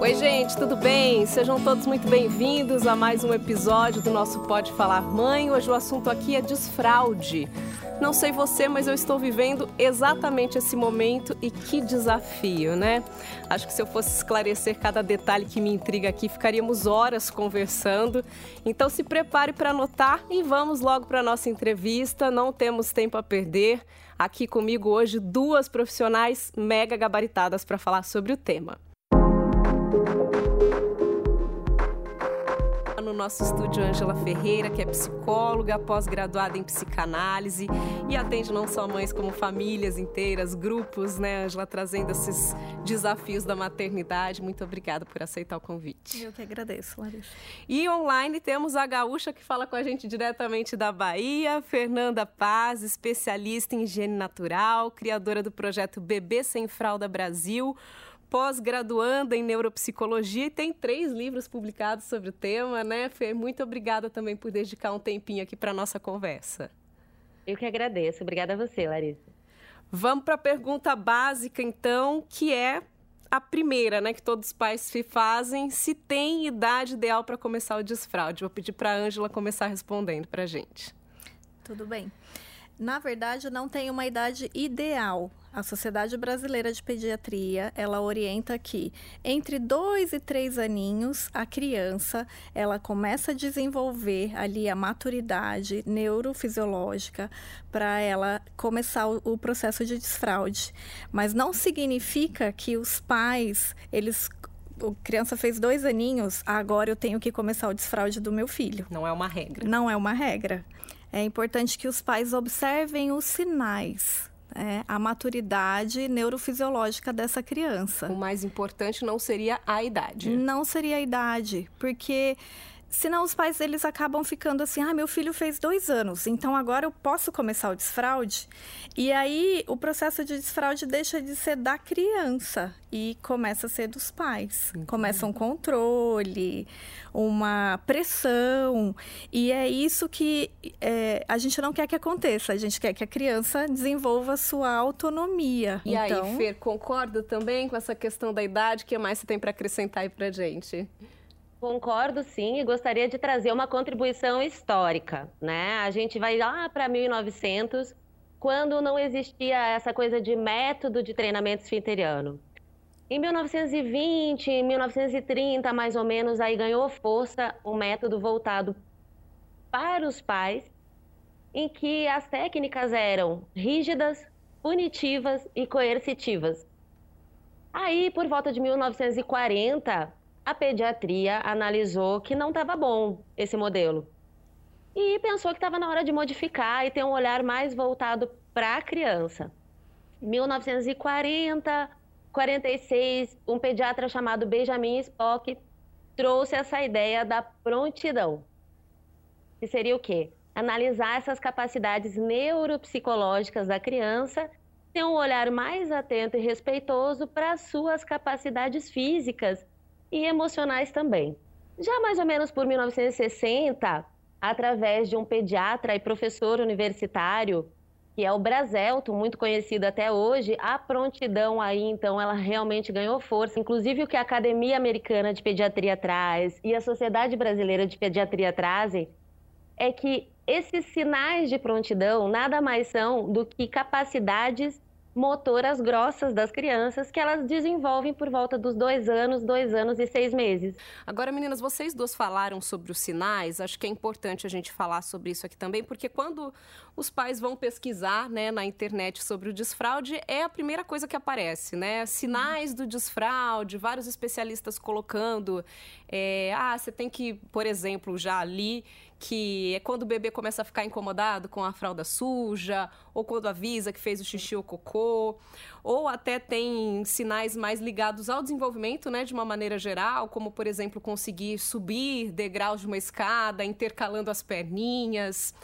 Oi, gente, tudo bem? Sejam todos muito bem-vindos a mais um episódio do nosso Pode Falar Mãe. Hoje o assunto aqui é desfraude. Não sei você, mas eu estou vivendo exatamente esse momento e que desafio, né? Acho que se eu fosse esclarecer cada detalhe que me intriga aqui, ficaríamos horas conversando. Então se prepare para anotar e vamos logo para a nossa entrevista. Não temos tempo a perder. Aqui comigo hoje duas profissionais mega gabaritadas para falar sobre o tema. No nosso estúdio Ângela Ferreira, que é psicóloga, pós-graduada em psicanálise e atende não só mães como famílias inteiras, grupos, né, Ângela, trazendo esses desafios da maternidade. Muito obrigada por aceitar o convite. Eu que agradeço, Larissa. E online temos a gaúcha que fala com a gente diretamente da Bahia, Fernanda Paz, especialista em higiene natural, criadora do projeto Bebê Sem Fralda Brasil pós-graduanda em neuropsicologia e tem três livros publicados sobre o tema, né, Fê? Muito obrigada também por dedicar um tempinho aqui para nossa conversa. Eu que agradeço. Obrigada a você, Larissa. Vamos para a pergunta básica, então, que é a primeira, né, que todos os pais se fazem, se tem idade ideal para começar o desfraude. Vou pedir para a Ângela começar respondendo para a gente. Tudo bem. Na verdade, não tem uma idade ideal. A Sociedade Brasileira de Pediatria, ela orienta que entre dois e três aninhos, a criança, ela começa a desenvolver ali a maturidade neurofisiológica para ela começar o, o processo de desfraude. Mas não significa que os pais, eles a criança fez dois aninhos, agora eu tenho que começar o desfraude do meu filho. Não é uma regra. Não é uma regra. É importante que os pais observem os sinais, é, a maturidade neurofisiológica dessa criança. O mais importante não seria a idade. Não seria a idade, porque Senão os pais eles acabam ficando assim, ah, meu filho fez dois anos, então agora eu posso começar o desfraude. E aí o processo de desfraude deixa de ser da criança e começa a ser dos pais. Entendi. Começa um controle, uma pressão. E é isso que é, a gente não quer que aconteça. A gente quer que a criança desenvolva sua autonomia. E então... aí, Fer, concorda também com essa questão da idade? O que mais você tem para acrescentar aí para gente? Concordo sim e gostaria de trazer uma contribuição histórica, né? A gente vai lá para 1900, quando não existia essa coisa de método de treinamento esfinteriano. Em 1920, 1930, mais ou menos, aí ganhou força um método voltado para os pais, em que as técnicas eram rígidas, punitivas e coercitivas. Aí, por volta de 1940, a pediatria analisou que não estava bom esse modelo. E pensou que estava na hora de modificar e ter um olhar mais voltado para a criança. 1940, 46, um pediatra chamado Benjamin Spock trouxe essa ideia da prontidão. Que seria o quê? Analisar essas capacidades neuropsicológicas da criança, ter um olhar mais atento e respeitoso para as suas capacidades físicas e emocionais também. Já mais ou menos por 1960, através de um pediatra e professor universitário, que é o Braselto, muito conhecido até hoje, a prontidão aí, então, ela realmente ganhou força. Inclusive, o que a Academia Americana de Pediatria traz e a Sociedade Brasileira de Pediatria trazem é que esses sinais de prontidão nada mais são do que capacidades motoras grossas das crianças que elas desenvolvem por volta dos dois anos, dois anos e seis meses. Agora, meninas, vocês duas falaram sobre os sinais. Acho que é importante a gente falar sobre isso aqui também, porque quando os pais vão pesquisar né, na internet sobre o desfraude, é a primeira coisa que aparece, né? Sinais do desfraude, vários especialistas colocando. É, ah, você tem que, por exemplo, já ali que é quando o bebê começa a ficar incomodado com a fralda suja, ou quando avisa que fez o xixi ou cocô, ou até tem sinais mais ligados ao desenvolvimento, né, de uma maneira geral, como por exemplo conseguir subir degraus de uma escada, intercalando as perninhas.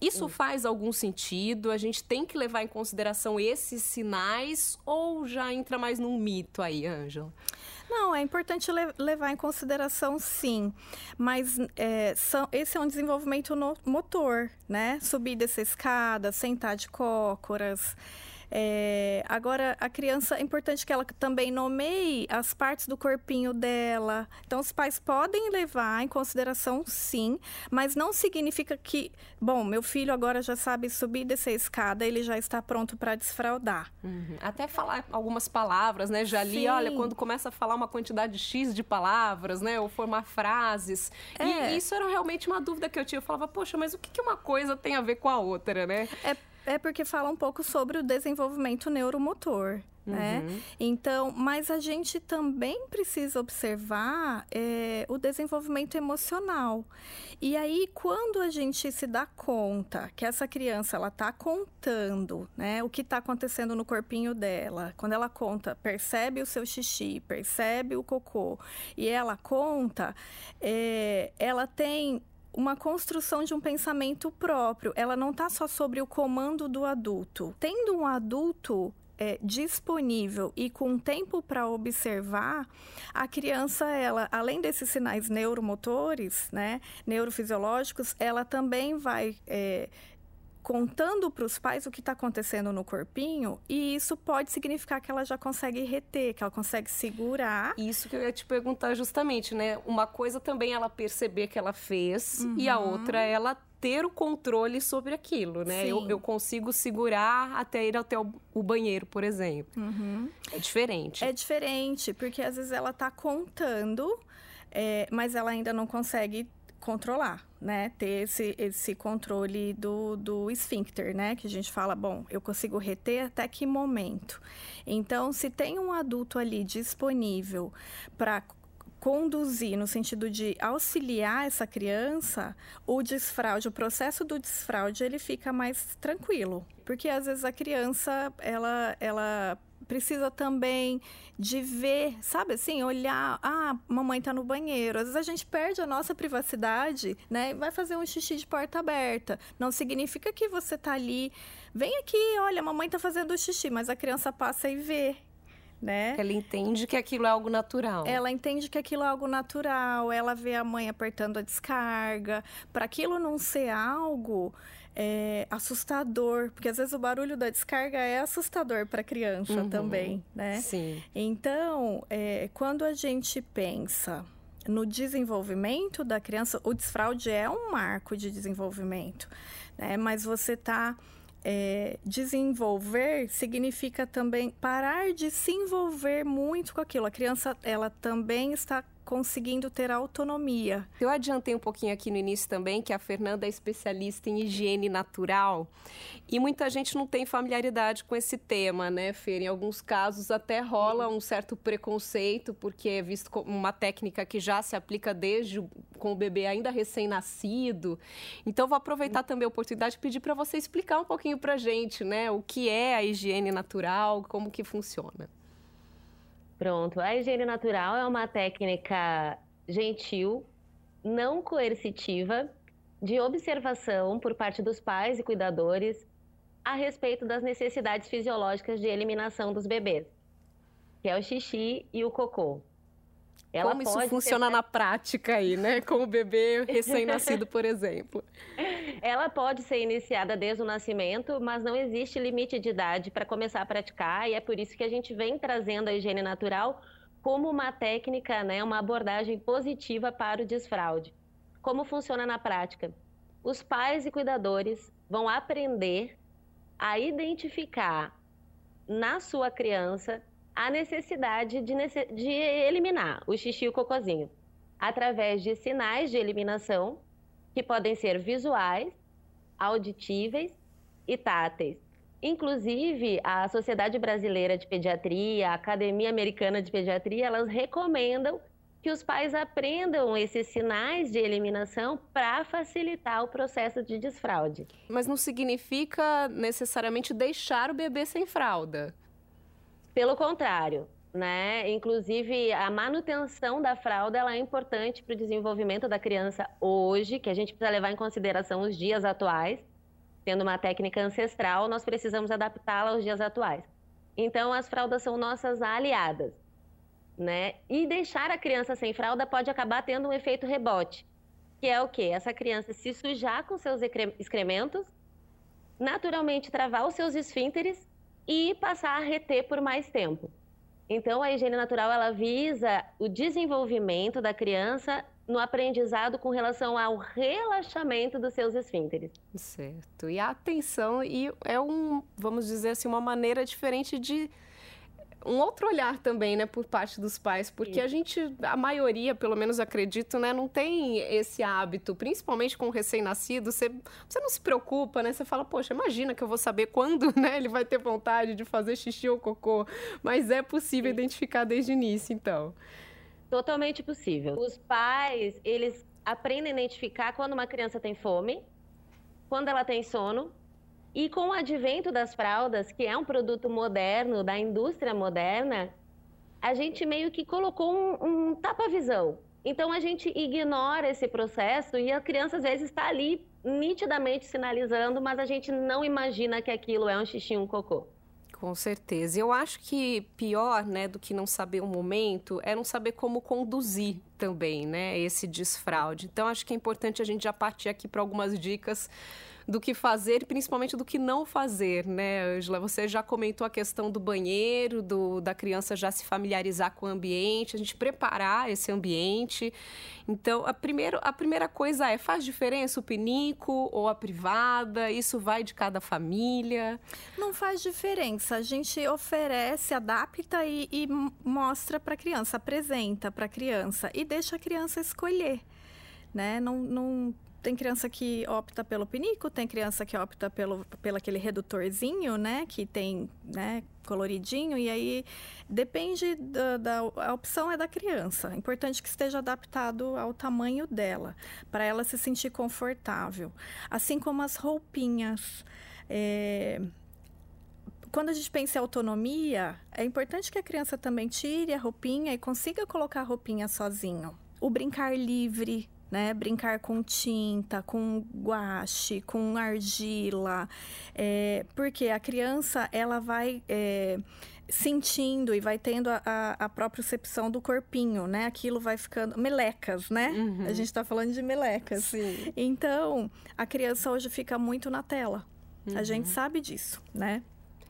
Isso faz algum sentido? A gente tem que levar em consideração esses sinais ou já entra mais num mito aí, Ângela? Não, é importante le levar em consideração, sim. Mas é, são, esse é um desenvolvimento no motor, né? Subir dessa escada, sentar de cócoras. É, agora, a criança, é importante que ela também nomeie as partes do corpinho dela. Então, os pais podem levar em consideração, sim, mas não significa que, bom, meu filho agora já sabe subir e descer a escada, ele já está pronto para desfraudar. Uhum. Até falar algumas palavras, né? Já li, sim. olha, quando começa a falar uma quantidade X de palavras, né? Ou formar frases. É. E isso era realmente uma dúvida que eu tinha. Eu falava, poxa, mas o que uma coisa tem a ver com a outra, né? É é porque fala um pouco sobre o desenvolvimento neuromotor. Né? Uhum. Então, mas a gente também precisa observar é, o desenvolvimento emocional. E aí, quando a gente se dá conta que essa criança ela está contando, né, o que está acontecendo no corpinho dela, quando ela conta, percebe o seu xixi, percebe o cocô, e ela conta, é, ela tem uma construção de um pensamento próprio. Ela não está só sobre o comando do adulto. Tendo um adulto é, disponível e com tempo para observar, a criança, ela, além desses sinais neuromotores, né, neurofisiológicos, ela também vai é, contando para os pais o que está acontecendo no corpinho, e isso pode significar que ela já consegue reter, que ela consegue segurar. Isso que eu ia te perguntar justamente, né? Uma coisa também ela perceber que ela fez, uhum. e a uhum. outra ela ter o controle sobre aquilo, né? Eu, eu, consigo segurar até ir até o, o banheiro, por exemplo. Uhum. É diferente. É diferente, porque às vezes ela está contando, é, mas ela ainda não consegue controlar, né? Ter esse, esse controle do, do esfíncter, né? Que a gente fala, bom, eu consigo reter até que momento. Então, se tem um adulto ali disponível para conduzir no sentido de auxiliar essa criança, o desfraude, o processo do desfraude, ele fica mais tranquilo. Porque às vezes a criança, ela, ela precisa também de ver, sabe assim, olhar, ah, mamãe tá no banheiro. Às vezes a gente perde a nossa privacidade, né? Vai fazer um xixi de porta aberta. Não significa que você tá ali, vem aqui, olha, mamãe tá fazendo xixi, mas a criança passa e vê. Né? Ela entende que aquilo é algo natural. Ela entende que aquilo é algo natural. Ela vê a mãe apertando a descarga. Para aquilo não ser algo é, assustador, porque às vezes o barulho da descarga é assustador para a criança uhum, também, né? Sim. Então, é, quando a gente pensa no desenvolvimento da criança, o desfraude é um marco de desenvolvimento, né? Mas você está é, desenvolver significa também parar de se envolver muito com aquilo. A criança, ela também está conseguindo ter autonomia. Eu adiantei um pouquinho aqui no início também que a Fernanda é especialista em higiene natural e muita gente não tem familiaridade com esse tema, né, Fer? Em alguns casos até rola um certo preconceito porque é visto como uma técnica que já se aplica desde com o bebê ainda recém-nascido. Então vou aproveitar também a oportunidade de pedir para você explicar um pouquinho para gente, né, o que é a higiene natural, como que funciona. Pronto. A higiene natural é uma técnica gentil, não coercitiva, de observação por parte dos pais e cuidadores a respeito das necessidades fisiológicas de eliminação dos bebês, que é o xixi e o cocô. Ela Como isso funciona na prática aí, né? Com o bebê recém-nascido, por exemplo. Ela pode ser iniciada desde o nascimento, mas não existe limite de idade para começar a praticar, e é por isso que a gente vem trazendo a higiene natural como uma técnica, né, uma abordagem positiva para o desfraude. Como funciona na prática? Os pais e cuidadores vão aprender a identificar na sua criança a necessidade de, de eliminar o xixi e o cocôzinho através de sinais de eliminação que podem ser visuais, auditíveis e táteis. Inclusive, a Sociedade Brasileira de Pediatria, a Academia Americana de Pediatria, elas recomendam que os pais aprendam esses sinais de eliminação para facilitar o processo de desfraude. Mas não significa necessariamente deixar o bebê sem fralda. Pelo contrário, né? Inclusive, a manutenção da fralda ela é importante para o desenvolvimento da criança hoje, que a gente precisa levar em consideração os dias atuais. Tendo uma técnica ancestral, nós precisamos adaptá-la aos dias atuais. Então, as fraldas são nossas aliadas, né? E deixar a criança sem fralda pode acabar tendo um efeito rebote, que é o quê? Essa criança se sujar com seus excrementos, naturalmente travar os seus esfínteres e passar a reter por mais tempo. Então, a higiene natural ela visa o desenvolvimento da criança no aprendizado com relação ao relaxamento dos seus esfínteres. Certo. E a atenção e é um, vamos dizer assim, uma maneira diferente de um outro olhar também, né, por parte dos pais, porque a gente, a maioria, pelo menos acredito, né, não tem esse hábito, principalmente com o recém-nascido, você, você não se preocupa, né, você fala, poxa, imagina que eu vou saber quando, né, ele vai ter vontade de fazer xixi ou cocô, mas é possível Sim. identificar desde o início, então. Totalmente possível. Os pais, eles aprendem a identificar quando uma criança tem fome, quando ela tem sono, e com o advento das fraldas, que é um produto moderno, da indústria moderna, a gente meio que colocou um, um tapa-visão. Então a gente ignora esse processo e a criança às vezes está ali nitidamente sinalizando, mas a gente não imagina que aquilo é um xixi, um cocô. Com certeza. Eu acho que pior, né, do que não saber o momento, é não saber como conduzir também, né, esse desfraude. Então, acho que é importante a gente já partir aqui para algumas dicas do que fazer e principalmente do que não fazer, né, Angela? Você já comentou a questão do banheiro, do, da criança já se familiarizar com o ambiente, a gente preparar esse ambiente. Então, a, primeiro, a primeira coisa é, faz diferença o pinico ou a privada? Isso vai de cada família? Não faz diferença. A gente oferece, adapta e, e mostra para a criança, apresenta para a criança e deixa a criança escolher. Né? Não, não tem criança que opta pelo pinico, tem criança que opta pelo, pelo aquele redutorzinho, né? Que tem, né? Coloridinho, e aí depende da, da a opção é da criança. É importante que esteja adaptado ao tamanho dela, para ela se sentir confortável. Assim como as roupinhas. É, quando a gente pensa em autonomia, é importante que a criança também tire a roupinha e consiga colocar a roupinha sozinho. O brincar livre, né? Brincar com tinta, com guache, com argila, é, porque a criança ela vai é, sentindo e vai tendo a, a, própria percepção do corpinho, né? Aquilo vai ficando melecas, né? Uhum. A gente está falando de melecas. Sim. Então a criança hoje fica muito na tela. Uhum. A gente sabe disso, né?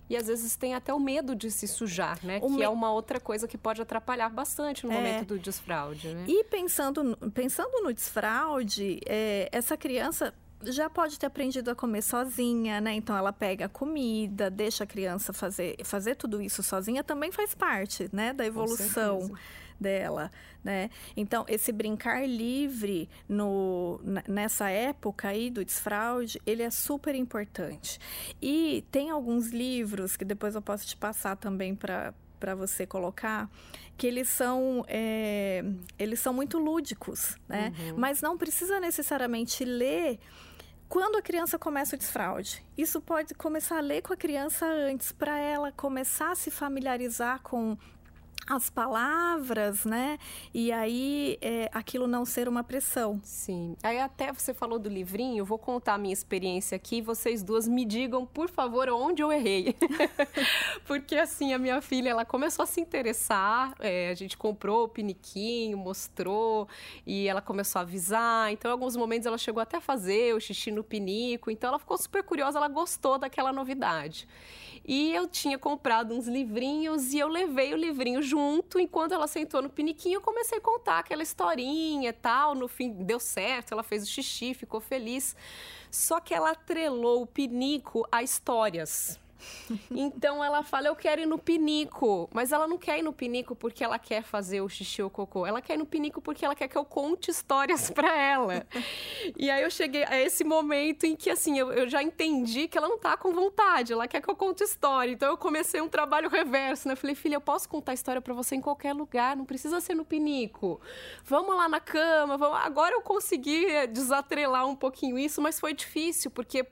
E às vezes tem até o medo de se sujar, né? O que me... é uma outra coisa que pode atrapalhar bastante no é... momento do desfraude, né? E pensando, pensando no desfraude, é, essa criança já pode ter aprendido a comer sozinha, né? Então ela pega a comida, deixa a criança fazer, fazer tudo isso sozinha, também faz parte, né, da evolução dela, né? Então, esse brincar livre no, nessa época aí do desfraude, ele é super importante. E tem alguns livros que depois eu posso te passar também para para você colocar que eles são é, eles são muito lúdicos, né? Uhum. Mas não precisa necessariamente ler quando a criança começa o desfraude. Isso pode começar a ler com a criança antes, para ela começar a se familiarizar com as palavras, né? E aí é, aquilo não ser uma pressão. Sim. Aí até você falou do livrinho, vou contar a minha experiência aqui. Vocês duas me digam, por favor, onde eu errei. Porque assim, a minha filha, ela começou a se interessar. É, a gente comprou o piniquinho, mostrou e ela começou a avisar. Então, em alguns momentos ela chegou até a fazer o xixi no pinico. Então, ela ficou super curiosa, ela gostou daquela novidade. E eu tinha comprado uns livrinhos e eu levei o livrinho junto. Enquanto ela sentou no piniquinho, eu comecei a contar aquela historinha e tal. No fim, deu certo, ela fez o xixi, ficou feliz. Só que ela atrelou o pinico a histórias. Então ela fala, eu quero ir no pinico. Mas ela não quer ir no pinico porque ela quer fazer o xixi ou cocô. Ela quer ir no pinico porque ela quer que eu conte histórias para ela. e aí eu cheguei a esse momento em que, assim, eu, eu, já entendi que ela não tá com vontade. Ela quer que eu conte história. Então eu comecei um trabalho reverso, né? Eu falei, filha, eu posso contar história para você em qualquer lugar. Não precisa ser no pinico. Vamos lá na cama. Vamos... Agora eu consegui desatrelar um pouquinho isso, mas foi difícil porque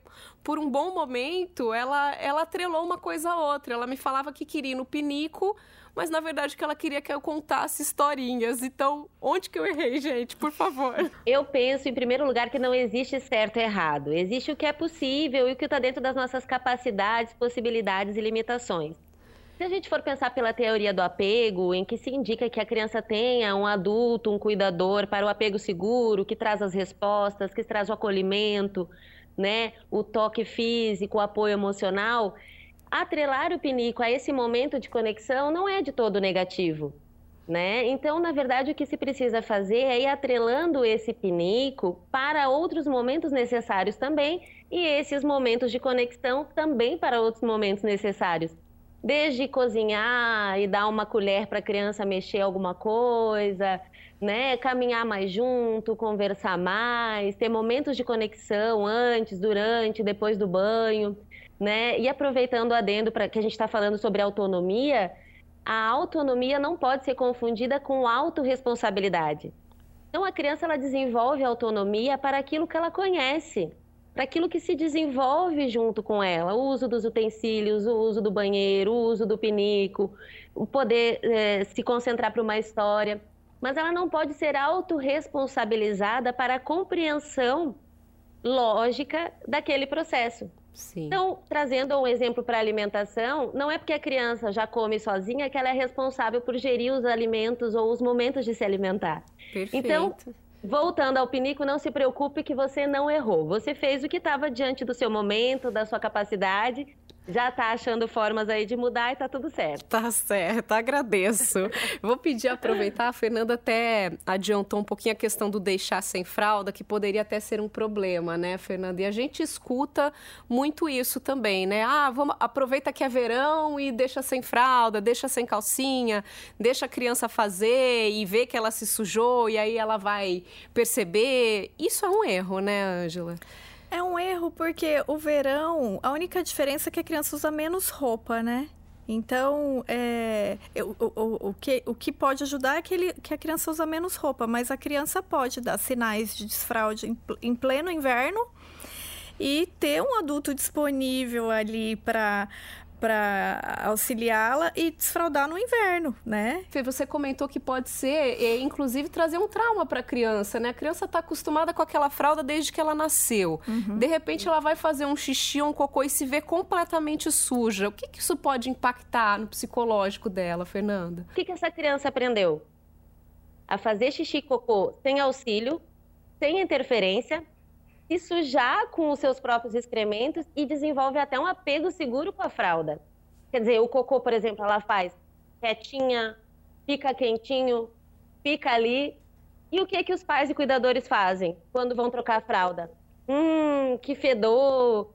por um bom momento, ela, ela atrelou uma coisa a outra. Ela me falava que queria ir no pinico, mas na verdade que ela queria que eu contasse historinhas. Então, onde que eu errei, gente? Por favor. Eu penso, em primeiro lugar, que não existe certo e errado. Existe o que é possível e o que está dentro das nossas capacidades, possibilidades e limitações. Se a gente for pensar pela teoria do apego, em que se indica que a criança tenha um adulto, um cuidador para o apego seguro, que traz as respostas, que traz o acolhimento, né, o toque físico, o apoio emocional, atrelar o pinico a esse momento de conexão não é de todo negativo. Né? Então, na verdade, o que se precisa fazer é ir atrelando esse pinico para outros momentos necessários também, e esses momentos de conexão também para outros momentos necessários. Desde cozinhar e dar uma colher para a criança mexer alguma coisa, né? Caminhar mais junto, conversar mais, ter momentos de conexão antes, durante, depois do banho, né? E aproveitando o adendo para que a gente está falando sobre autonomia, a autonomia não pode ser confundida com autorresponsabilidade. Então a criança ela desenvolve autonomia para aquilo que ela conhece, para aquilo que se desenvolve junto com ela, o uso dos utensílios, o uso do banheiro, o uso do pinico, o poder eh, se concentrar para uma história. Mas ela não pode ser autorresponsabilizada para a compreensão lógica daquele processo. Sim. Então, trazendo um exemplo para a alimentação, não é porque a criança já come sozinha que ela é responsável por gerir os alimentos ou os momentos de se alimentar. Perfeito. Então, voltando ao pinico, não se preocupe que você não errou. Você fez o que estava diante do seu momento, da sua capacidade já tá achando formas aí de mudar e tá tudo certo. Tá certo, agradeço. Vou pedir aproveitar, a Fernanda até adiantou um pouquinho a questão do deixar sem fralda, que poderia até ser um problema, né, Fernanda? E a gente escuta muito isso também, né? Ah, vamos aproveita que é verão e deixa sem fralda, deixa sem calcinha, deixa a criança fazer e ver que ela se sujou e aí ela vai perceber. Isso é um erro, né, Ângela? É um erro porque o verão, a única diferença é que a criança usa menos roupa, né? Então, é, o, o, o, que, o que pode ajudar é que, ele, que a criança usa menos roupa, mas a criança pode dar sinais de desfraude em, em pleno inverno e ter um adulto disponível ali para para auxiliá-la e desfraudar no inverno, né? Você comentou que pode ser, inclusive, trazer um trauma para a criança, né? A criança está acostumada com aquela fralda desde que ela nasceu. Uhum. De repente, ela vai fazer um xixi ou um cocô e se vê completamente suja. O que, que isso pode impactar no psicológico dela, Fernanda? O que, que essa criança aprendeu? A fazer xixi e cocô sem auxílio, sem interferência, se sujar com os seus próprios excrementos e desenvolve até um apego seguro com a fralda. Quer dizer, o cocô, por exemplo, ela faz quietinha, fica quentinho, fica ali. E o que que os pais e cuidadores fazem quando vão trocar a fralda? Hum, que fedor,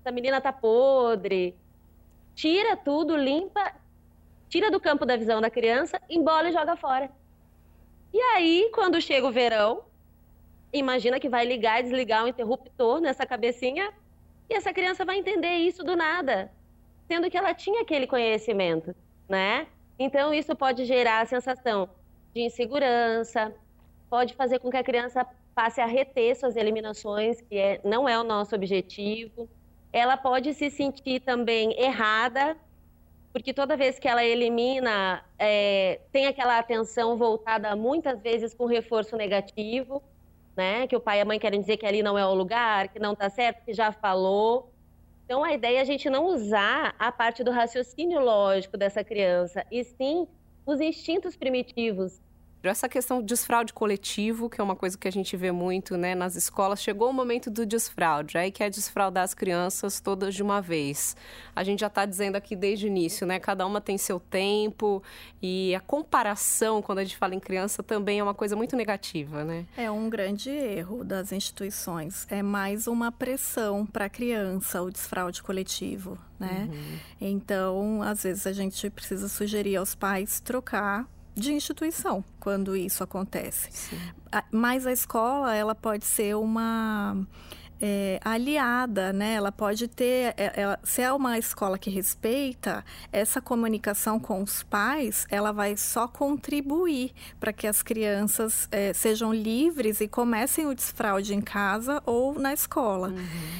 essa menina tá podre. Tira tudo, limpa, tira do campo da visão da criança, embola e joga fora. E aí, quando chega o verão, imagina que vai ligar e desligar o interruptor nessa cabecinha e essa criança vai entender isso do nada, sendo que ela tinha aquele conhecimento, né? Então isso pode gerar a sensação de insegurança, pode fazer com que a criança passe a reter suas eliminações, que é, não é o nosso objetivo. Ela pode se sentir também errada, porque toda vez que ela elimina, é, tem aquela atenção voltada muitas vezes com reforço negativo né? Que o pai e a mãe querem dizer que ali não é o lugar, que não está certo, que já falou. Então a ideia é a gente não usar a parte do raciocínio lógico dessa criança, e sim os instintos primitivos essa questão do desfraude coletivo, que é uma coisa que a gente vê muito né, nas escolas, chegou o momento do desfraude, aí quer desfraudar as crianças todas de uma vez. A gente já está dizendo aqui desde o início, né? Cada uma tem seu tempo e a comparação, quando a gente fala em criança, também é uma coisa muito negativa, né? É um grande erro das instituições. É mais uma pressão para a criança, o desfraude coletivo, né? Uhum. Então, às vezes a gente precisa sugerir aos pais trocar de instituição quando isso acontece. Sim. Mas a escola ela pode ser uma é, aliada, né? Ela pode ter, é, ela, se é uma escola que respeita, essa comunicação com os pais, ela vai só contribuir para que as crianças é, sejam livres e comecem o desfraude em casa ou na escola. Uhum.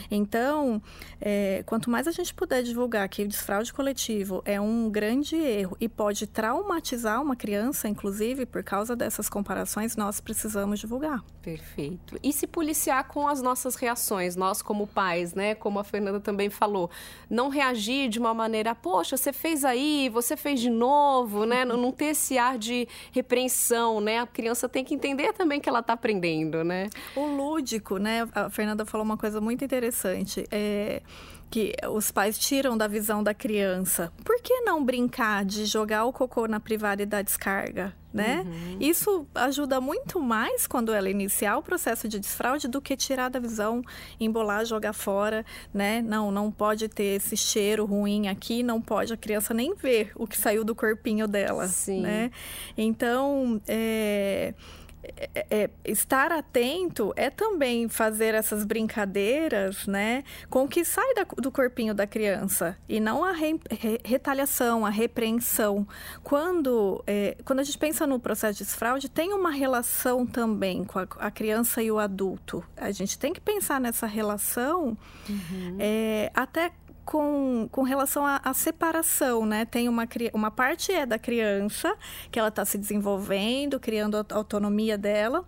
Então, é, quanto mais a gente puder divulgar que o desfraude coletivo é um grande erro e pode traumatizar uma criança, inclusive por causa dessas comparações, nós precisamos divulgar. Perfeito. E se policiar com as nossas reações? Nós como pais, né, como a Fernanda também falou, não reagir de uma maneira, poxa, você fez aí, você fez de novo, né, não ter esse ar de repreensão, né, a criança tem que entender também que ela está aprendendo, né. O lúdico, né, a Fernanda falou uma coisa muito interessante, é que os pais tiram da visão da criança. Por que não brincar de jogar o cocô na privada e dar descarga? Né? Uhum. Isso ajuda muito mais quando ela iniciar o processo de desfraude do que tirar da visão, embolar, jogar fora, né? Não, não pode ter esse cheiro ruim aqui, não pode a criança nem ver o que saiu do corpinho dela, Sim. né? Então, é é, é, estar atento é também fazer essas brincadeiras, né, com o que sai da, do corpinho da criança e não a re, re, retaliação, a repreensão. Quando, é, quando a gente pensa no processo de desfraude, tem uma relação também com a, a criança e o adulto. A gente tem que pensar nessa relação uhum. É, até com, com relação à, separação, né? Tem uma, uma parte é da criança, que ela está se desenvolvendo, criando a autonomia dela.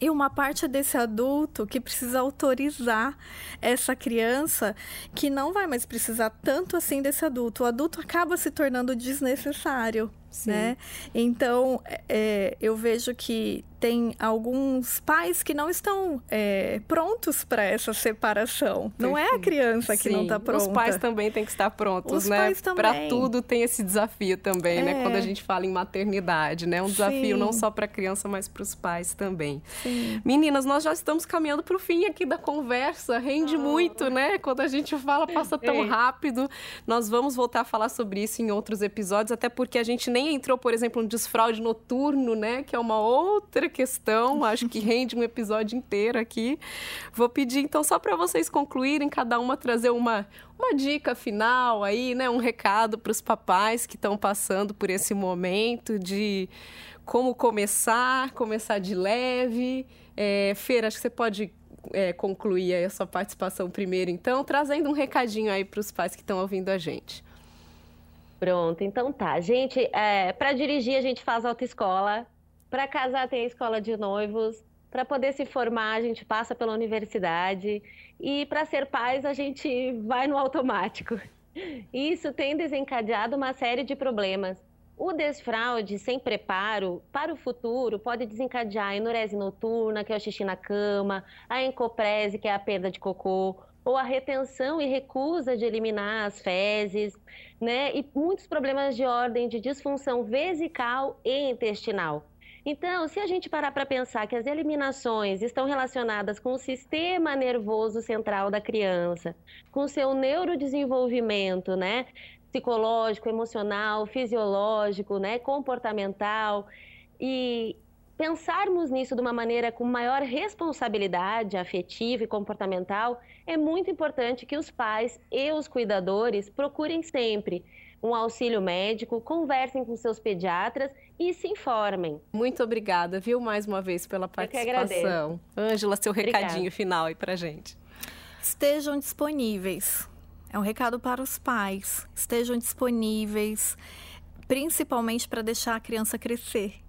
E uma parte é desse adulto que precisa autorizar essa criança que não vai mais precisar tanto assim desse adulto. O adulto acaba se tornando desnecessário, Sim. né? Então, é, eu vejo que tem alguns pais que não estão é, prontos para essa separação. Perfeito. Não é a criança que Sim. não está pronta. Os pais também têm que estar prontos, Os né? Para tudo tem esse desafio também, é. né? Quando a é. gente fala em maternidade, né? Um desafio Sim. não só para a criança, mas para os pais também. Sim. Meninas, nós já estamos caminhando para o fim aqui da conversa. Rende oh. muito, né? Quando a gente fala, passa tão rápido. Nós vamos voltar a falar sobre isso em outros episódios, até porque a gente nem entrou, por exemplo, no desfraude noturno, né? Que é uma outra questão, acho que rende um episódio inteiro aqui. Vou pedir então só para vocês concluírem, cada uma trazer uma uma dica final aí, né, um recado para os papais que estão passando por esse momento de como começar, começar de leve. É, Feira, acho que você pode é, concluir a sua participação primeiro, então, trazendo um recadinho aí para os pais que estão ouvindo a gente. Pronto, então tá. Gente, é, para dirigir a gente faz autoescola, para casar tem a escola de noivos, para poder se formar a gente passa pela universidade e para ser pais a gente vai no automático. Isso tem desencadeado uma série de problemas. O desfraude sem preparo para o futuro pode desencadear a enurese noturna, que é o xixi na cama, a encoprese, que é a perda de cocô, ou a retenção e recusa de eliminar as fezes, né? E muitos problemas de ordem de disfunção vesical e intestinal. Então, se a gente parar para pensar que as eliminações estão relacionadas com o sistema nervoso central da criança, com seu neurodesenvolvimento, né? Psicológico, emocional, fisiológico, né? Comportamental. E pensarmos nisso de uma maneira com maior responsabilidade afetiva e comportamental, é muito importante que os pais e os cuidadores procurem sempre um auxílio médico, conversem com seus pediatras e se informem. Muito obrigada, viu, mais uma vez pela participação. Ângela, seu recadinho Obrigada. final aí pra gente. Estejam disponíveis. É um recado para os pais. Estejam disponíveis, principalmente para deixar a criança crescer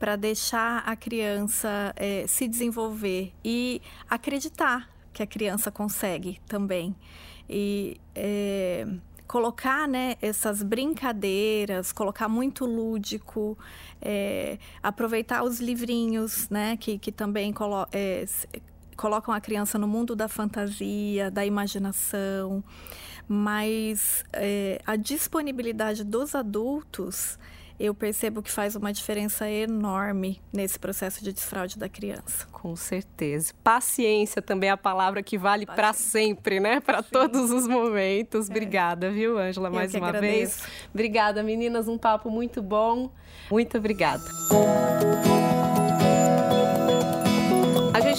para deixar a criança é, se desenvolver e acreditar que a criança consegue também. E é, colocar né, essas brincadeiras, colocar muito lúdico, é, aproveitar os livrinhos né, que, que também colo é, colocam a criança no mundo da fantasia, da imaginação, mas é, a disponibilidade dos adultos eu percebo que faz uma diferença enorme nesse processo de desfraude da criança. Com certeza. Paciência também é a palavra que vale para sempre, né? Para todos os momentos. É. Obrigada, viu, Ângela, mais uma agradeço. vez. Obrigada, meninas. Um papo muito bom. Muito obrigada.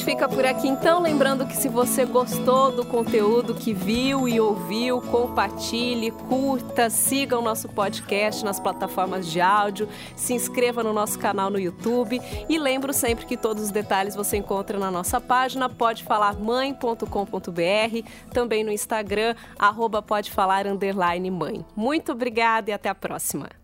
Gente fica por aqui então, lembrando que se você gostou do conteúdo que viu e ouviu, compartilhe, curta, siga o nosso podcast nas plataformas de áudio, se inscreva no nosso canal no YouTube e lembro sempre que todos os detalhes você encontra na nossa página podefalarmãe.com.br, também no Instagram, arroba podefalar, mãe. Muito obrigada e até a próxima.